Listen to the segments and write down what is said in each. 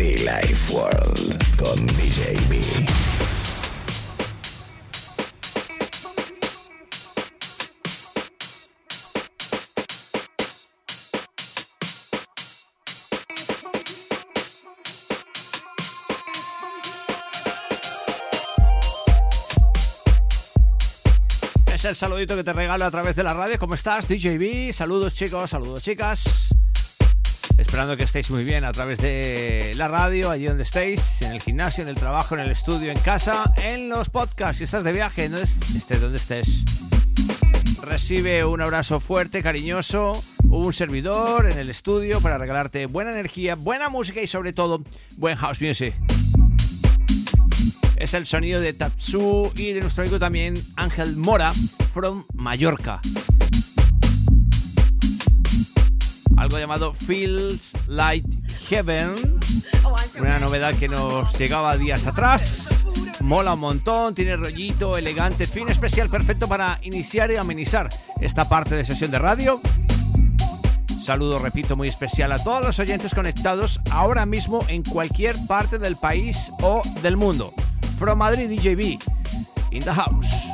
Be Life World con DJ B. El saludito que te regalo a través de la radio. ¿Cómo estás, DJB? Saludos chicos, saludos chicas. Esperando que estéis muy bien a través de la radio, allí donde estéis, en el gimnasio, en el trabajo, en el estudio, en casa, en los podcasts. Si estás de viaje, no es- estés donde estés. Recibe un abrazo fuerte, cariñoso, un servidor en el estudio para regalarte buena energía, buena música y sobre todo buen house music. Es el sonido de Tatsu y de nuestro amigo también Ángel Mora from Mallorca. Algo llamado Feels Like Heaven. Una novedad que nos llegaba días atrás. Mola un montón, tiene rollito, elegante, fin especial, perfecto para iniciar y amenizar esta parte de sesión de radio. Saludo, repito, muy especial a todos los oyentes conectados ahora mismo en cualquier parte del país o del mundo. From Madrid, DJB, in the house.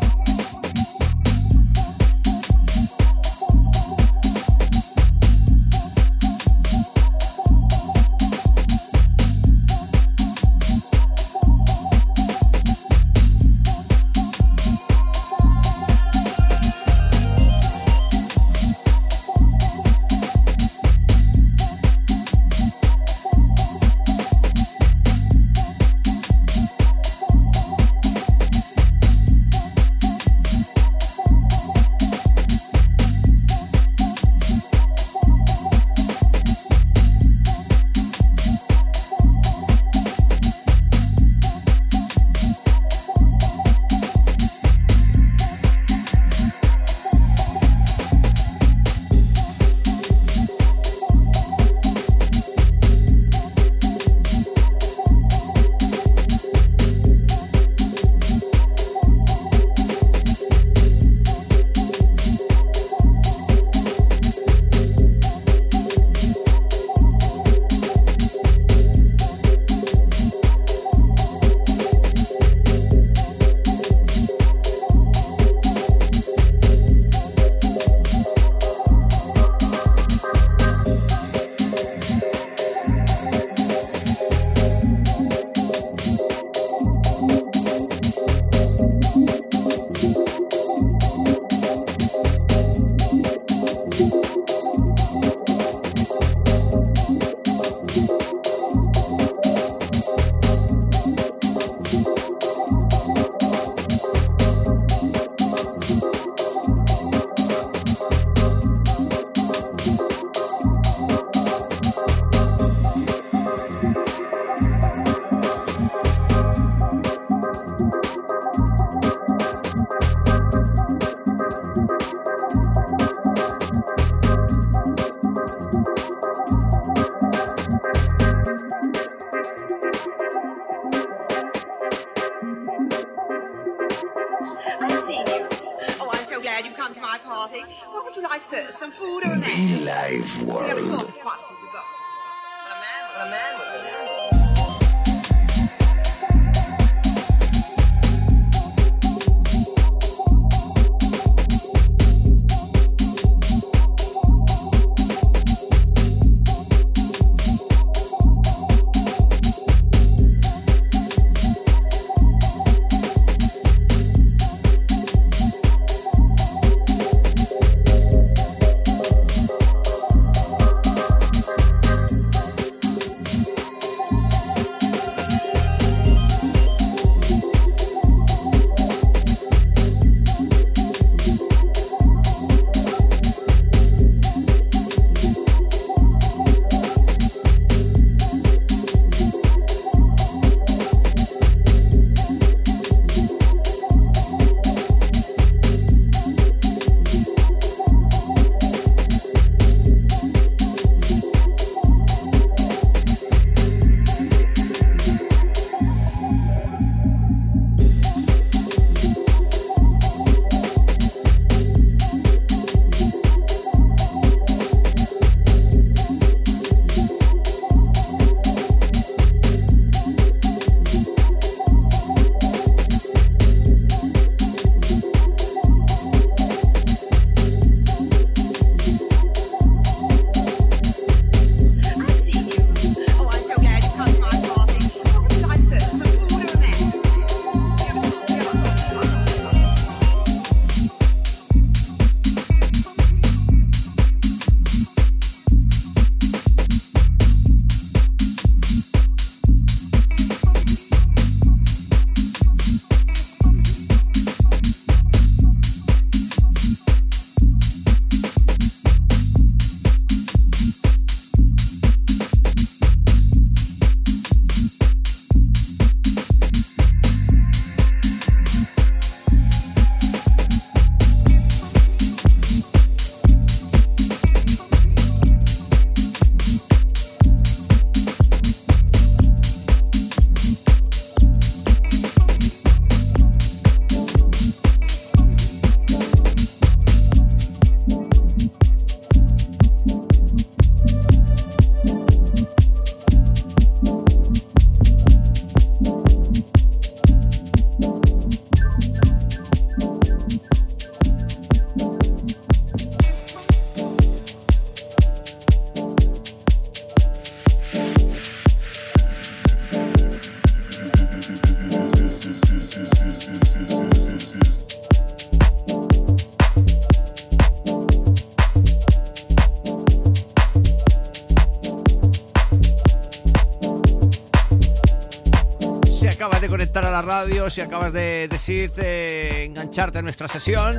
Radio, si acabas de decirte, engancharte a nuestra sesión.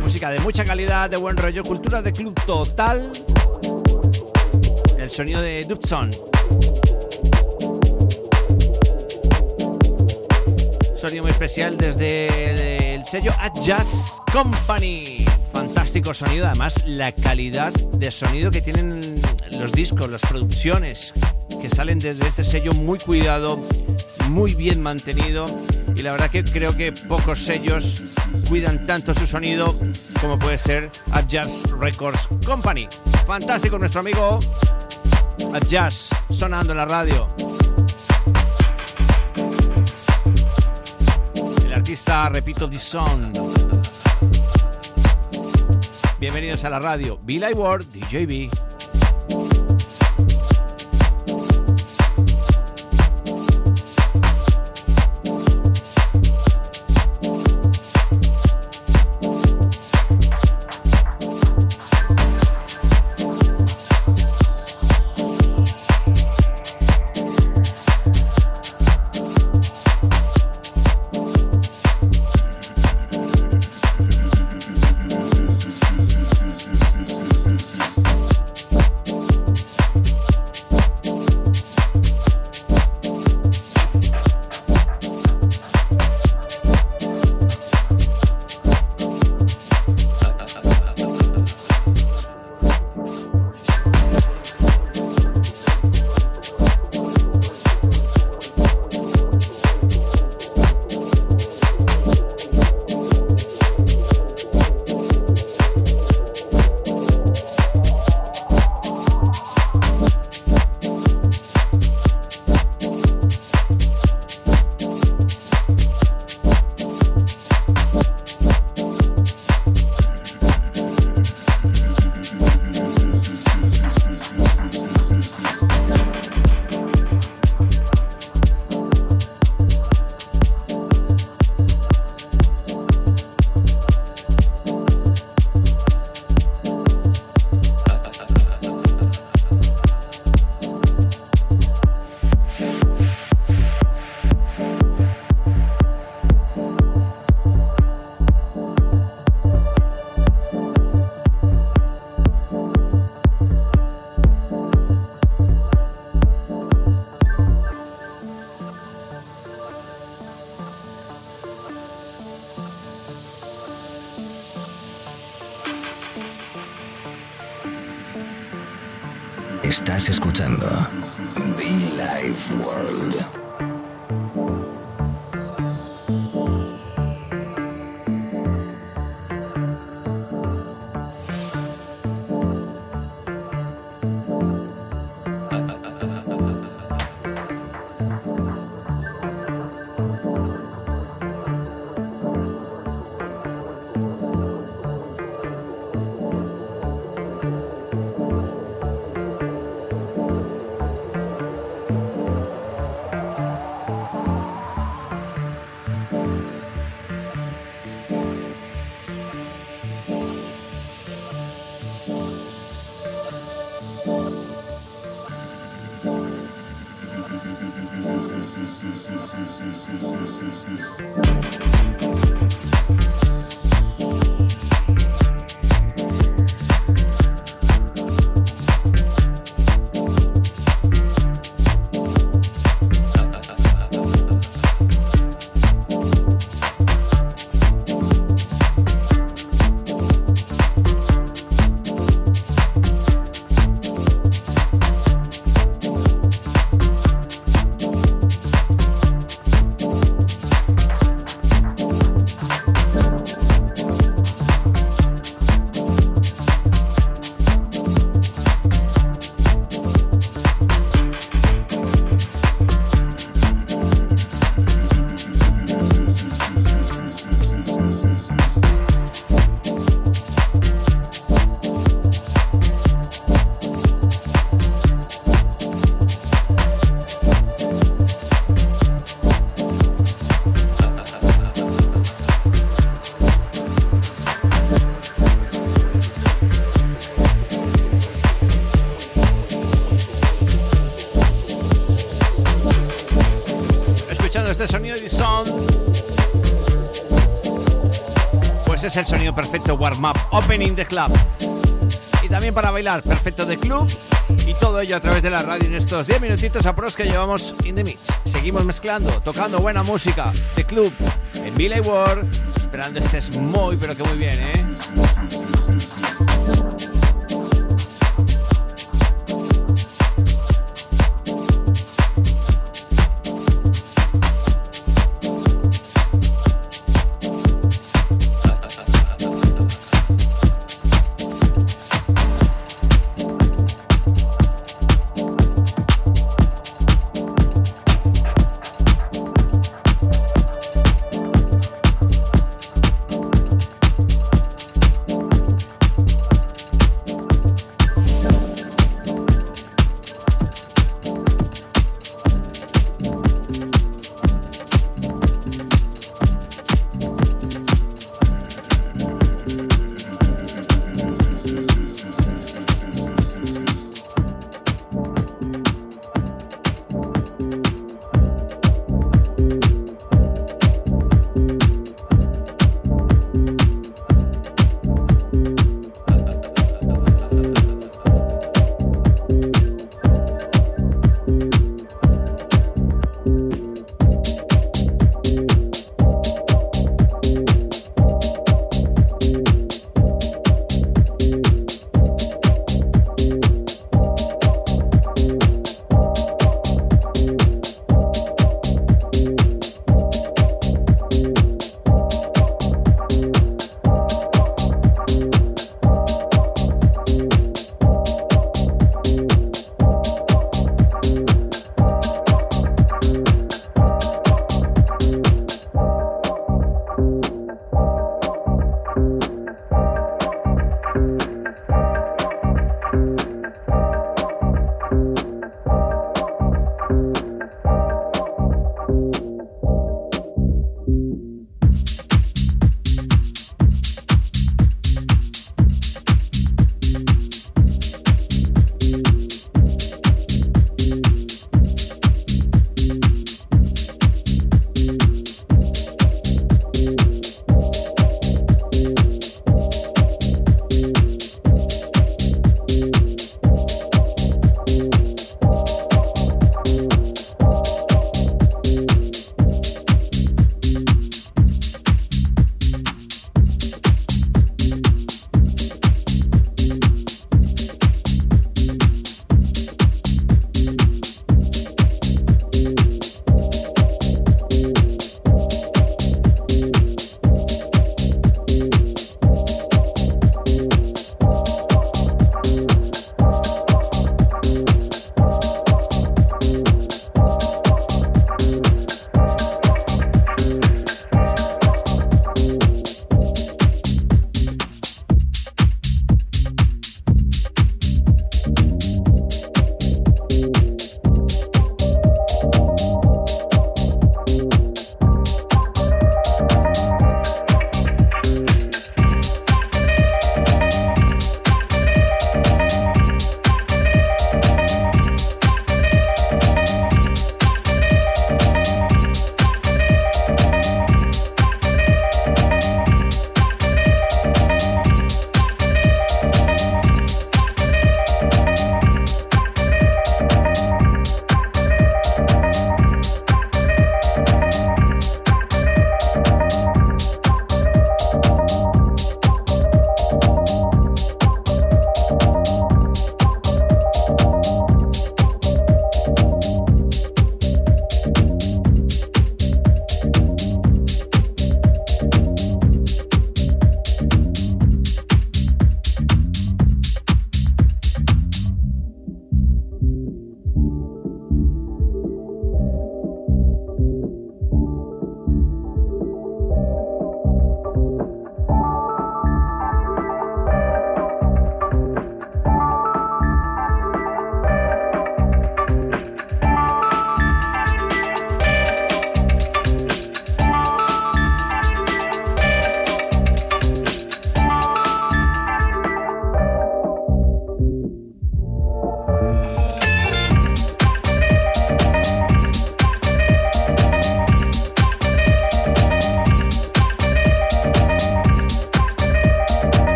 Música de mucha calidad, de buen rollo, cultura de club total. El sonido de Dubson. Sonido muy especial desde el sello Jazz Company. Fantástico sonido, además la calidad de sonido que tienen los discos, las producciones que salen desde este sello muy cuidado, muy bien mantenido y la verdad que creo que pocos sellos cuidan tanto su sonido como puede ser Jazz Records Company. Fantástico nuestro amigo Jazz sonando en la radio. El artista, repito, Dison. Bienvenidos a la radio. Bill Ward, DJB. Estás escuchando Be Life World. this, is. this. El sonido perfecto warm-up, opening the club. Y también para bailar, perfecto de club. Y todo ello a través de la radio en estos 10 minutitos a pros que llevamos in the mix. Seguimos mezclando, tocando buena música de club en Billy World. Esperando estés muy, pero que muy bien, ¿eh?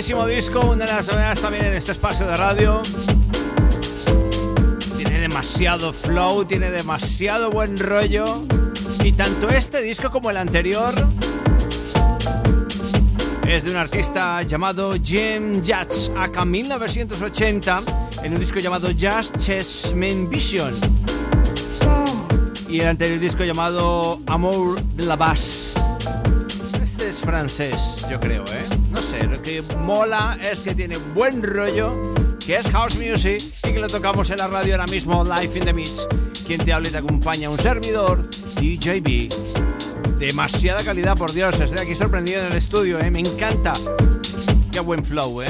Disco, una de las novedades también en este espacio de radio. Tiene demasiado flow, tiene demasiado buen rollo. Y tanto este disco como el anterior es de un artista llamado Jim Jats, acá 1980, en un disco llamado Just Chessman Vision. Y el anterior disco llamado Amour de la Basse. Este es francés, yo creo, ¿eh? Lo que mola es que tiene buen rollo, que es house music y que lo tocamos en la radio ahora mismo, live in the mix. Quien te habla y te acompaña, un servidor, DJB. Demasiada calidad, por Dios, estoy aquí sorprendido en el estudio, ¿eh? me encanta. Qué buen flow, ¿eh?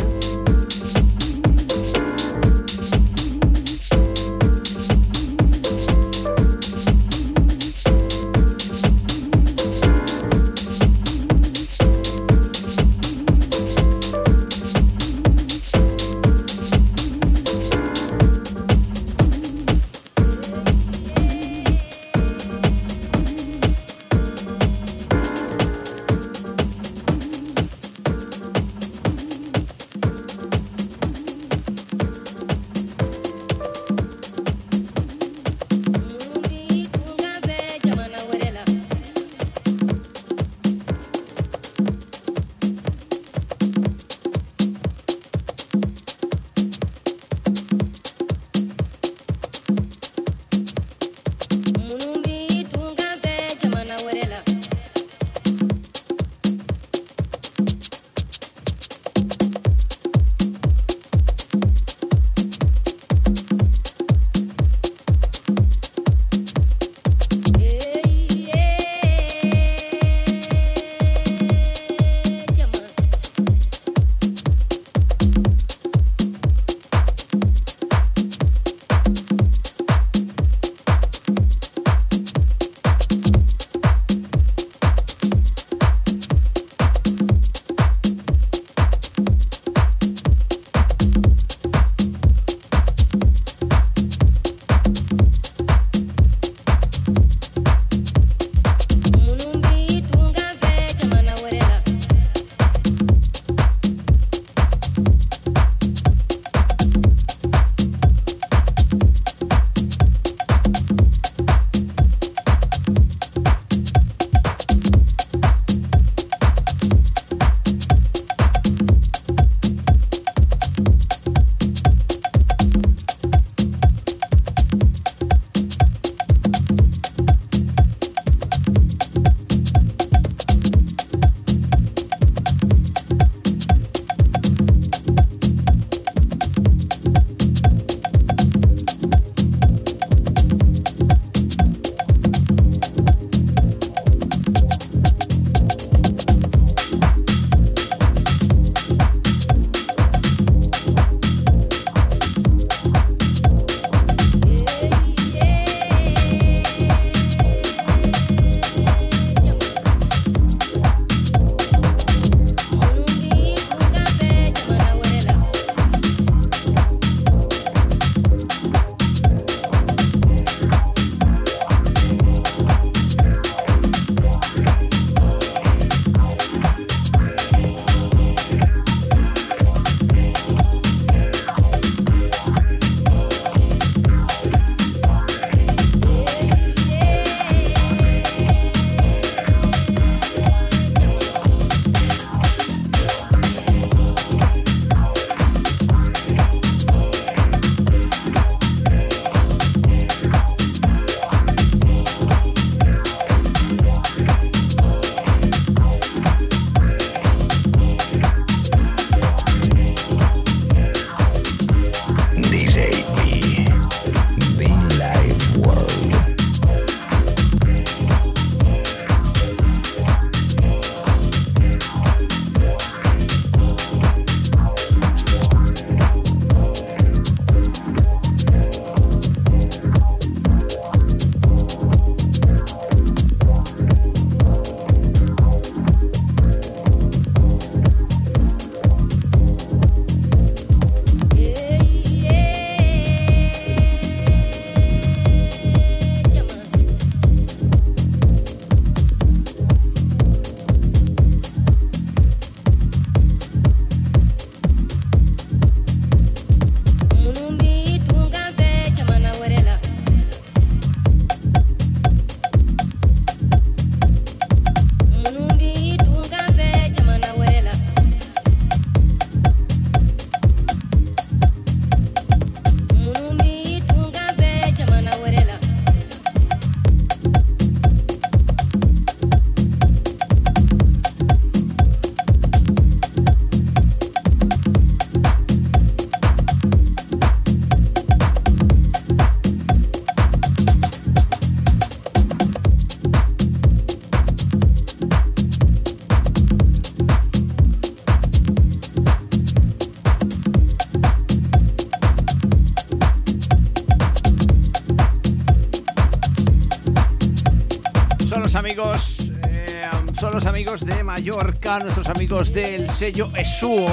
Amigos, eh, son los amigos de Mallorca, nuestros amigos del sello Esuo,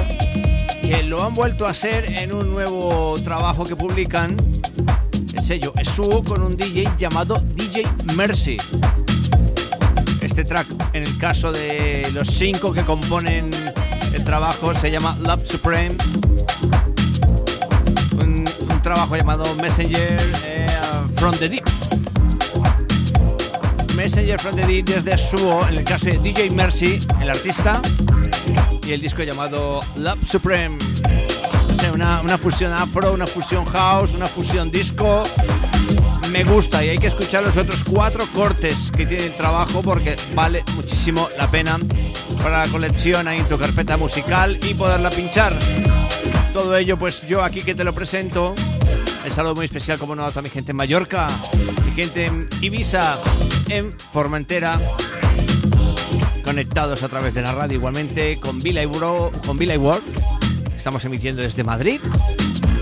que lo han vuelto a hacer en un nuevo trabajo que publican. El sello Esuo con un DJ llamado DJ Mercy. Este track, en el caso de los cinco que componen el trabajo, se llama Love Supreme. Un, trabajo llamado Messenger eh, from the Deep. Messenger from the desde Suo, en el caso de DJ Mercy, el artista, y el disco llamado Love Supreme. una, una fusión afro, una fusión house, una fusión disco me gusta y hay que escuchar los otros cuatro cortes que tiene el trabajo porque vale muchísimo la pena para la colección ahí en tu carpeta musical y poderla pinchar. Todo ello pues yo aquí que te lo presento. El saludo muy especial como no a mi gente en Mallorca, mi gente en Ibiza, en Formentera, conectados a través de la radio igualmente con Villa Bro, con Villa World. Estamos emitiendo desde Madrid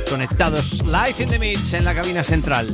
conectados live in the mix en la cabina central.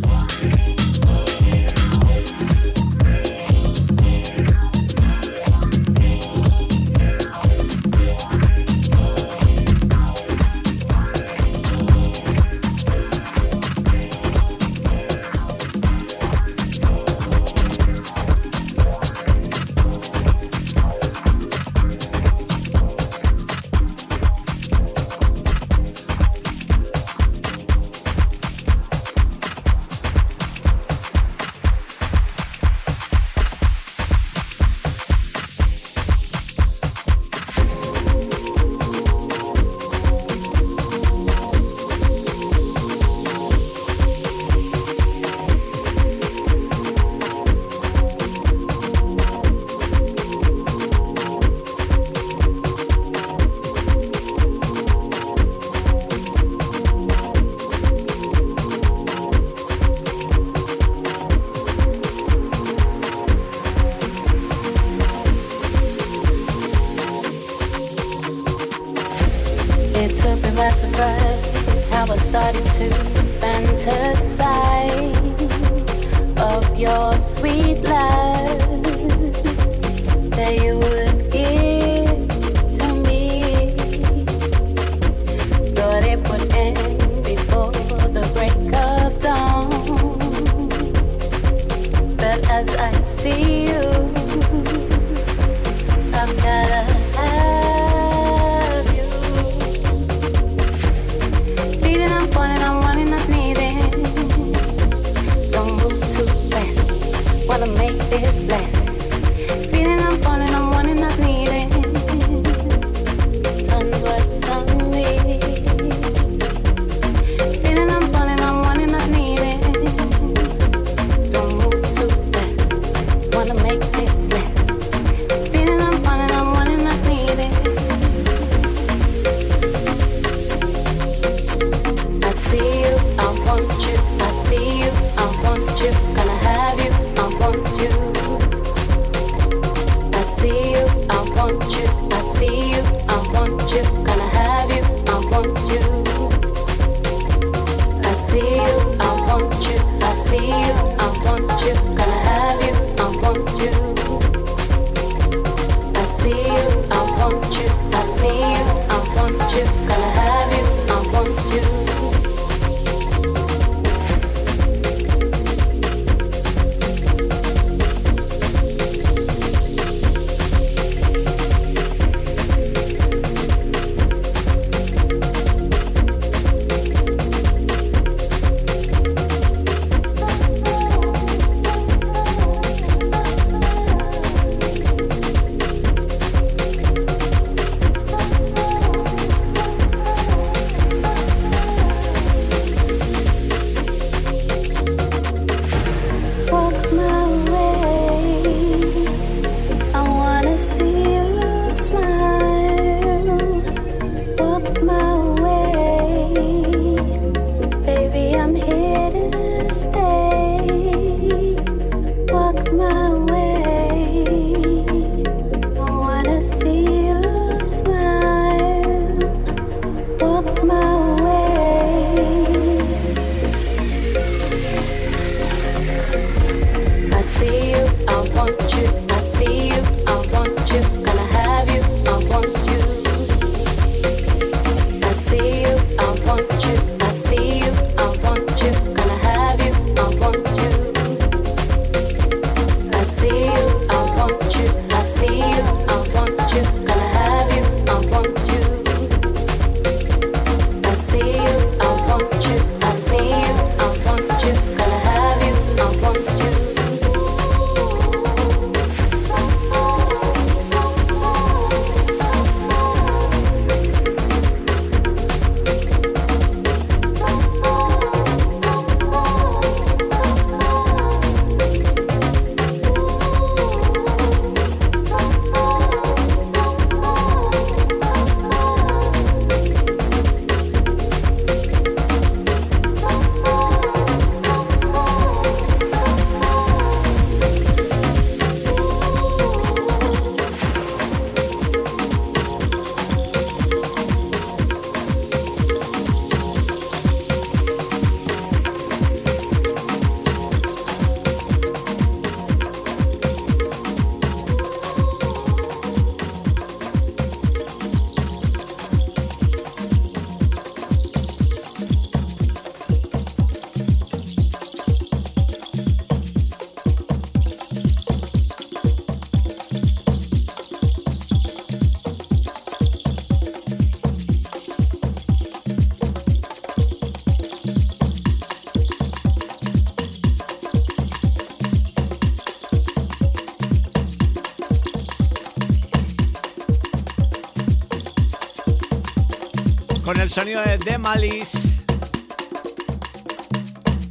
Sonido de The Malice.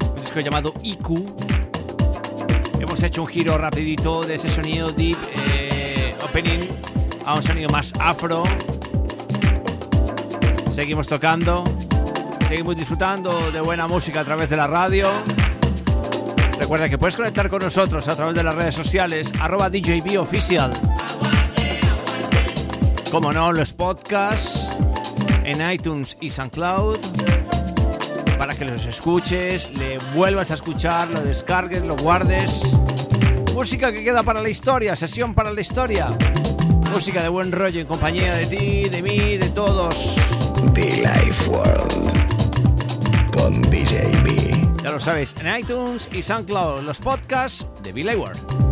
Un disco llamado IQ. Hemos hecho un giro rapidito de ese sonido deep eh, opening a un sonido más afro. Seguimos tocando, seguimos disfrutando de buena música a través de la radio. Recuerda que puedes conectar con nosotros a través de las redes sociales, arroba. Como no, los podcasts en iTunes y SoundCloud para que los escuches, le vuelvas a escuchar, lo descargues, lo guardes. Música que queda para la historia, sesión para la historia. Música de buen rollo en compañía de ti, de mí, de todos. The Life World con DJB. Ya lo sabes, en iTunes y SoundCloud, los podcasts de Billy World.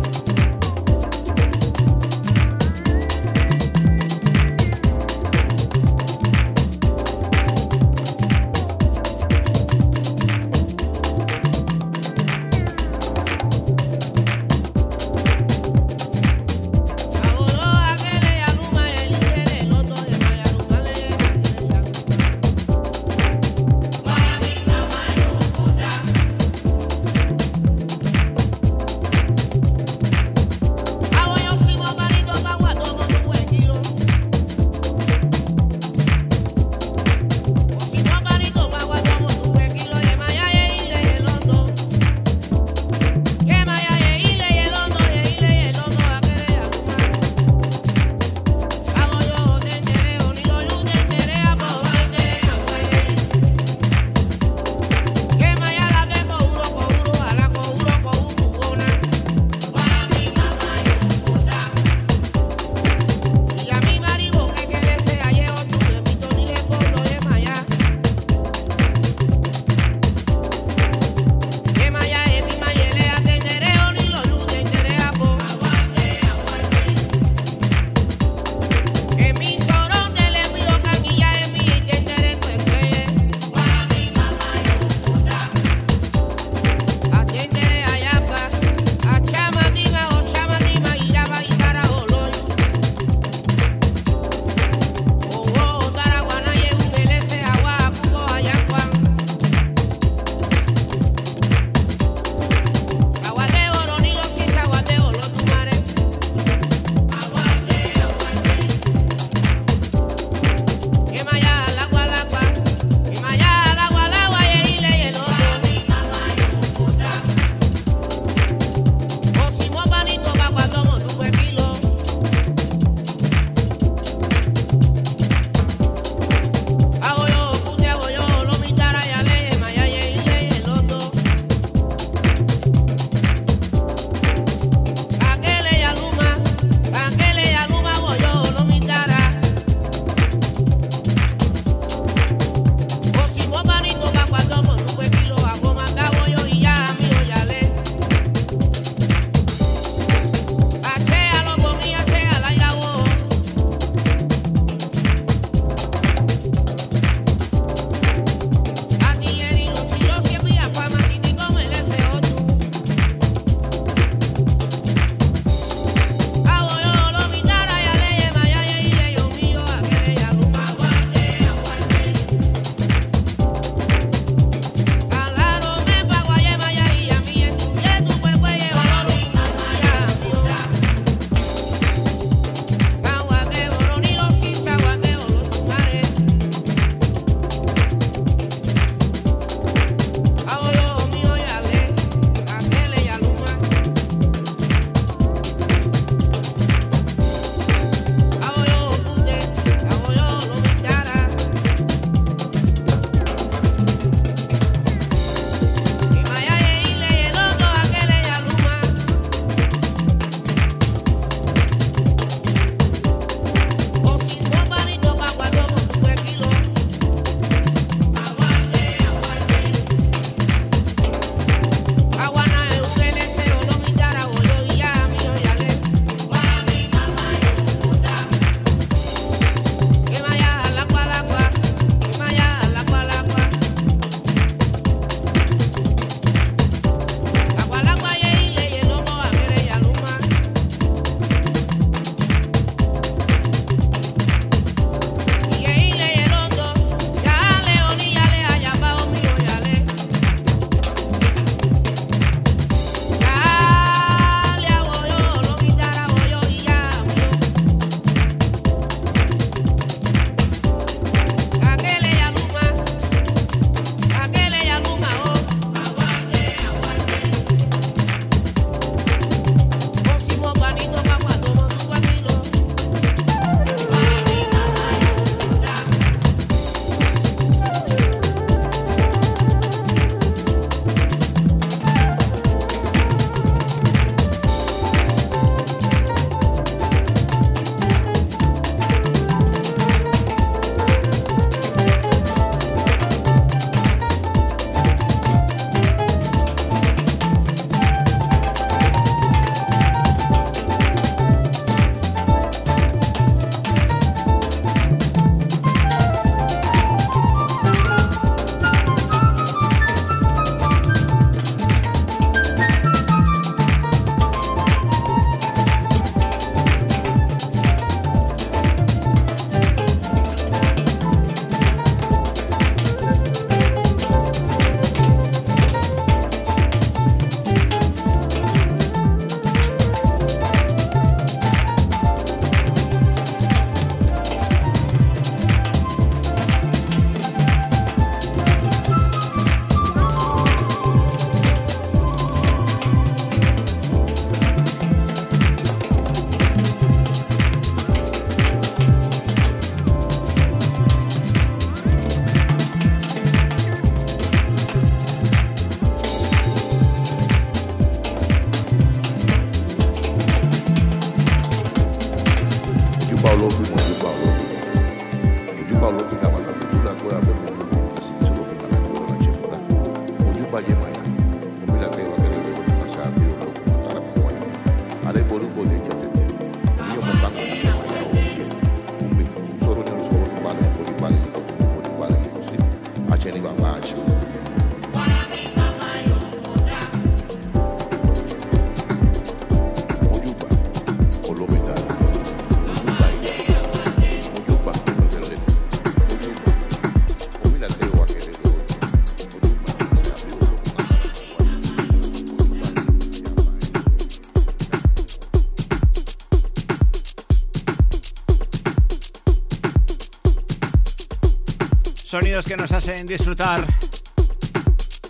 Sonidos que nos hacen disfrutar.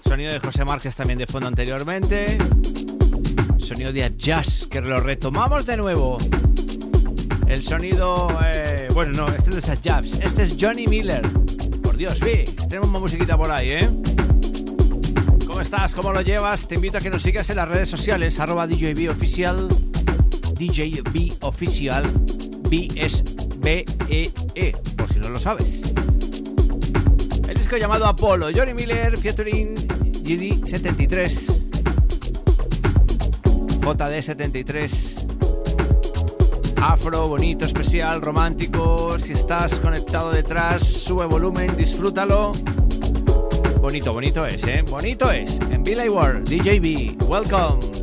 Sonido de José Márquez también de fondo anteriormente. Sonido de Jazz, que lo retomamos de nuevo. El sonido, eh, bueno, no, este es de este es Johnny Miller. Por Dios, vi, tenemos una musiquita por ahí, ¿eh? ¿Cómo estás? ¿Cómo lo llevas? Te invito a que nos sigas en las redes sociales, arroba DJB Oficial, DJB Oficial, B es B-E-E, -E, por si no lo sabes. Disco llamado Apolo, Johnny Miller, featuring GD73, JD73, afro, bonito, especial, romántico. Si estás conectado detrás, sube volumen, disfrútalo. Bonito, bonito es, ¿eh? Bonito es. En Billy Ward, DJB, welcome.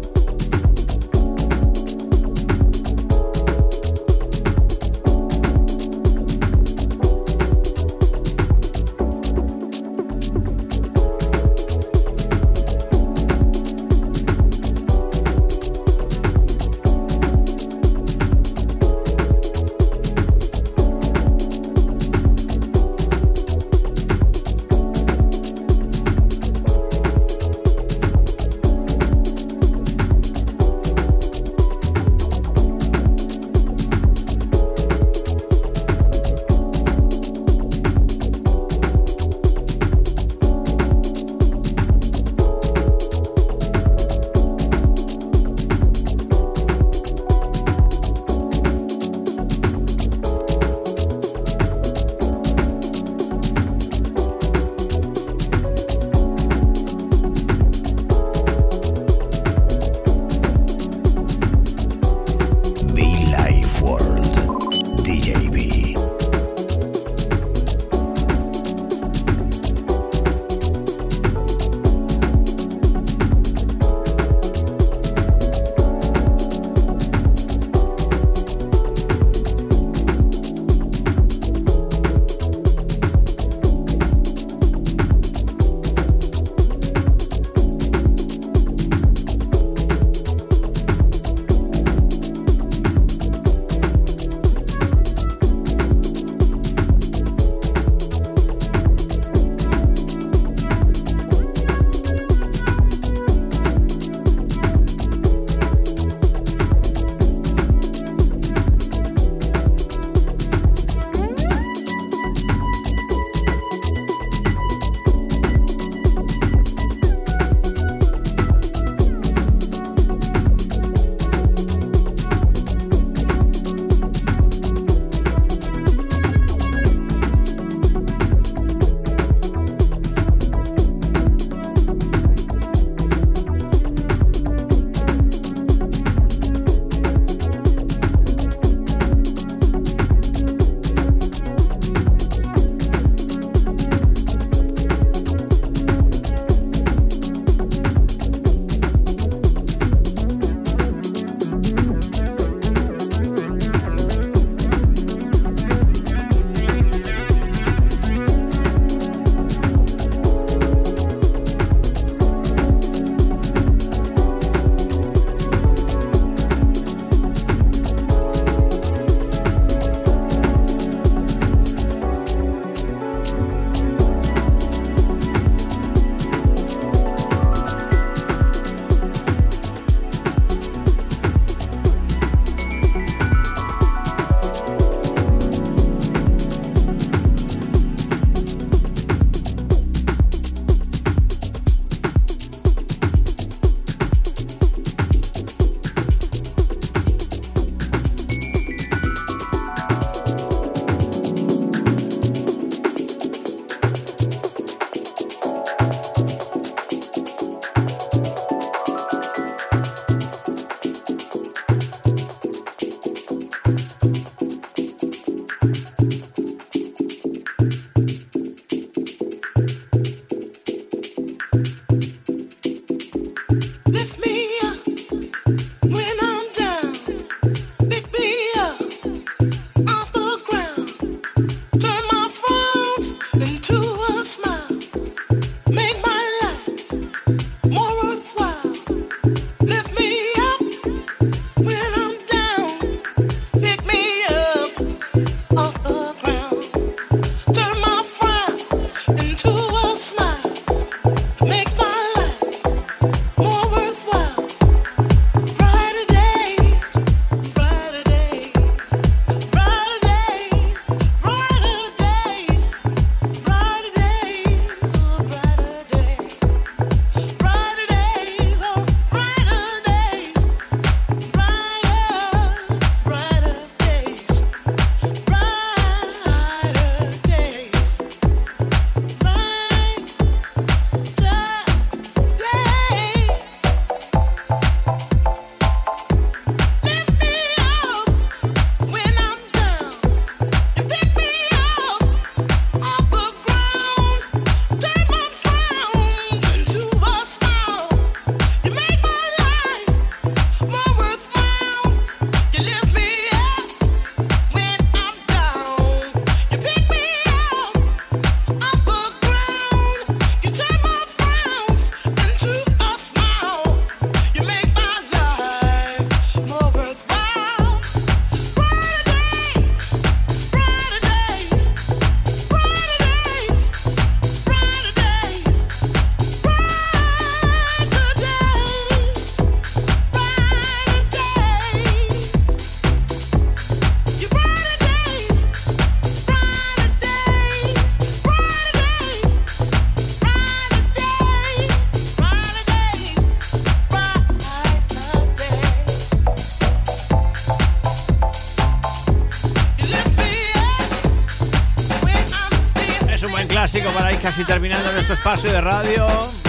Espacio de radio.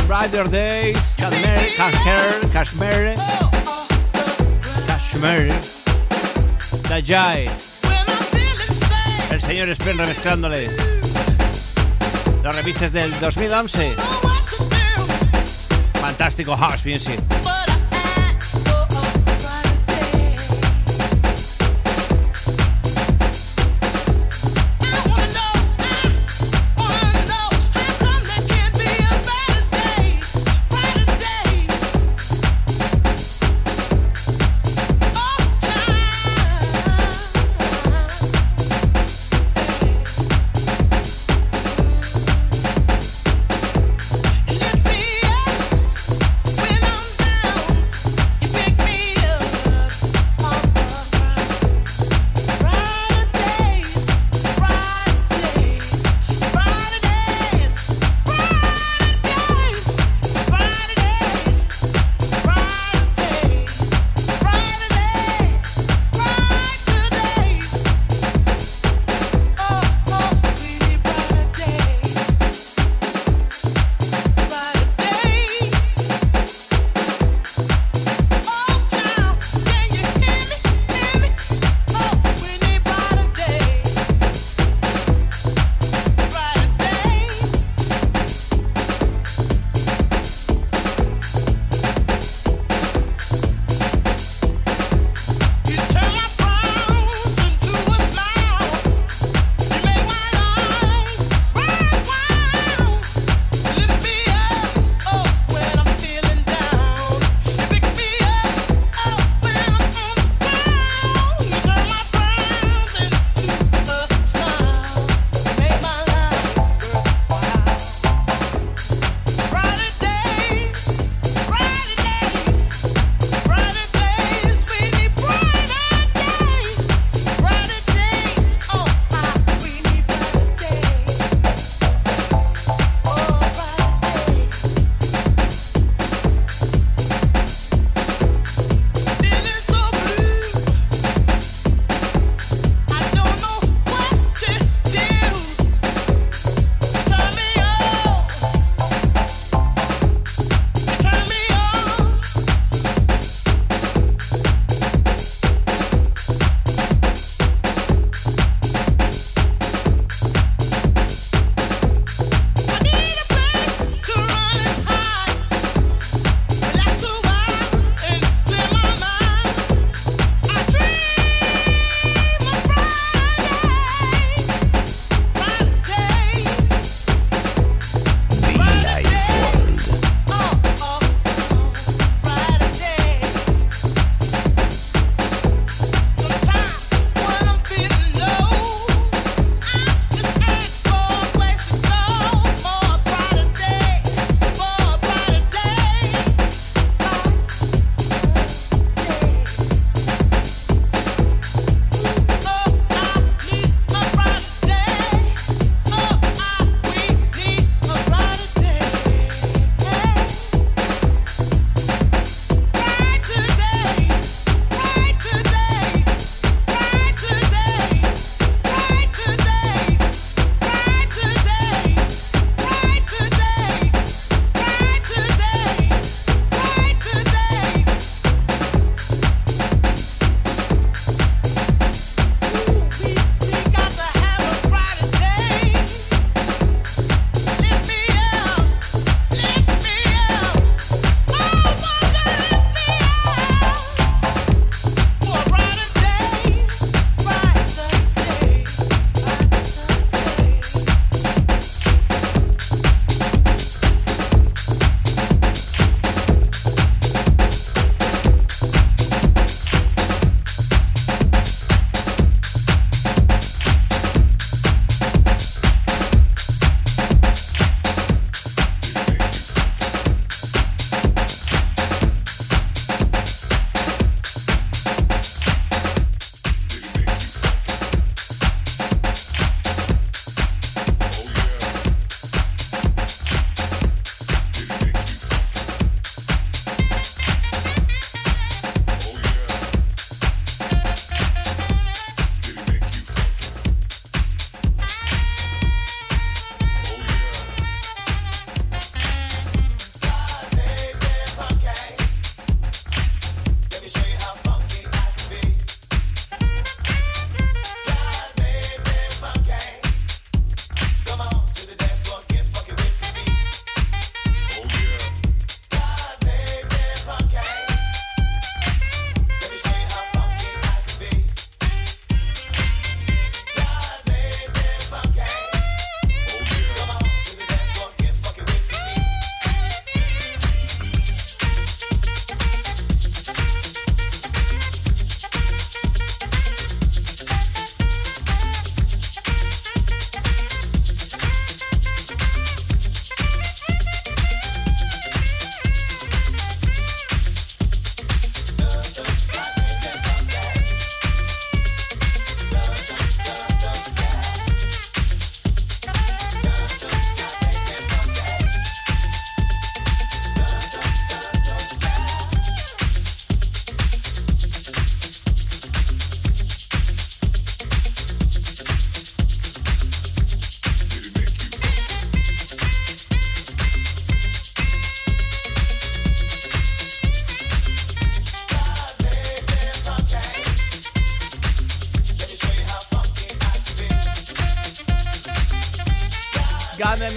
Brighter Days, Kashmir, Kashmir, Kashmir, Dajay. El señor Spen remezclándole los remixes del 2011. Fantástico house music.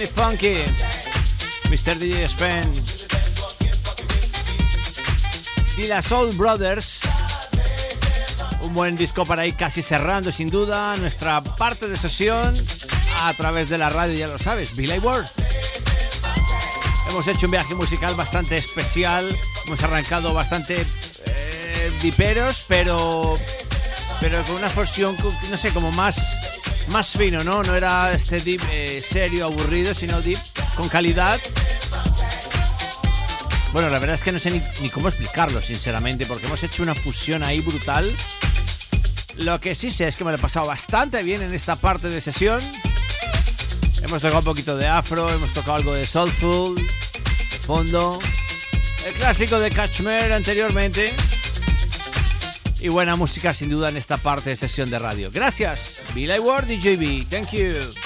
Funky, Mr. DJ Spen. Y la Soul Brothers. Un buen disco para ir casi cerrando, sin duda, nuestra parte de sesión a través de la radio, ya lo sabes, Billy Ward. Hemos hecho un viaje musical bastante especial, hemos arrancado bastante eh, diperos, pero, pero con una fusión, no sé, como más, más fino, ¿no? No era este deep eh, serio, aburrido, sino deep con calidad. Bueno, la verdad es que no sé ni, cómo explicarlo, sinceramente, porque hemos hecho una fusión ahí brutal. Lo que sí sé es que me lo he pasado bastante bien en esta parte de sesión. Hemos tocado un poquito de afro, hemos tocado algo de soulful, fondo, el clásico de Catchmere anteriormente. Y buena música sin duda en esta parte de sesión de radio. Gracias, Billy Ward y JB. Thank you.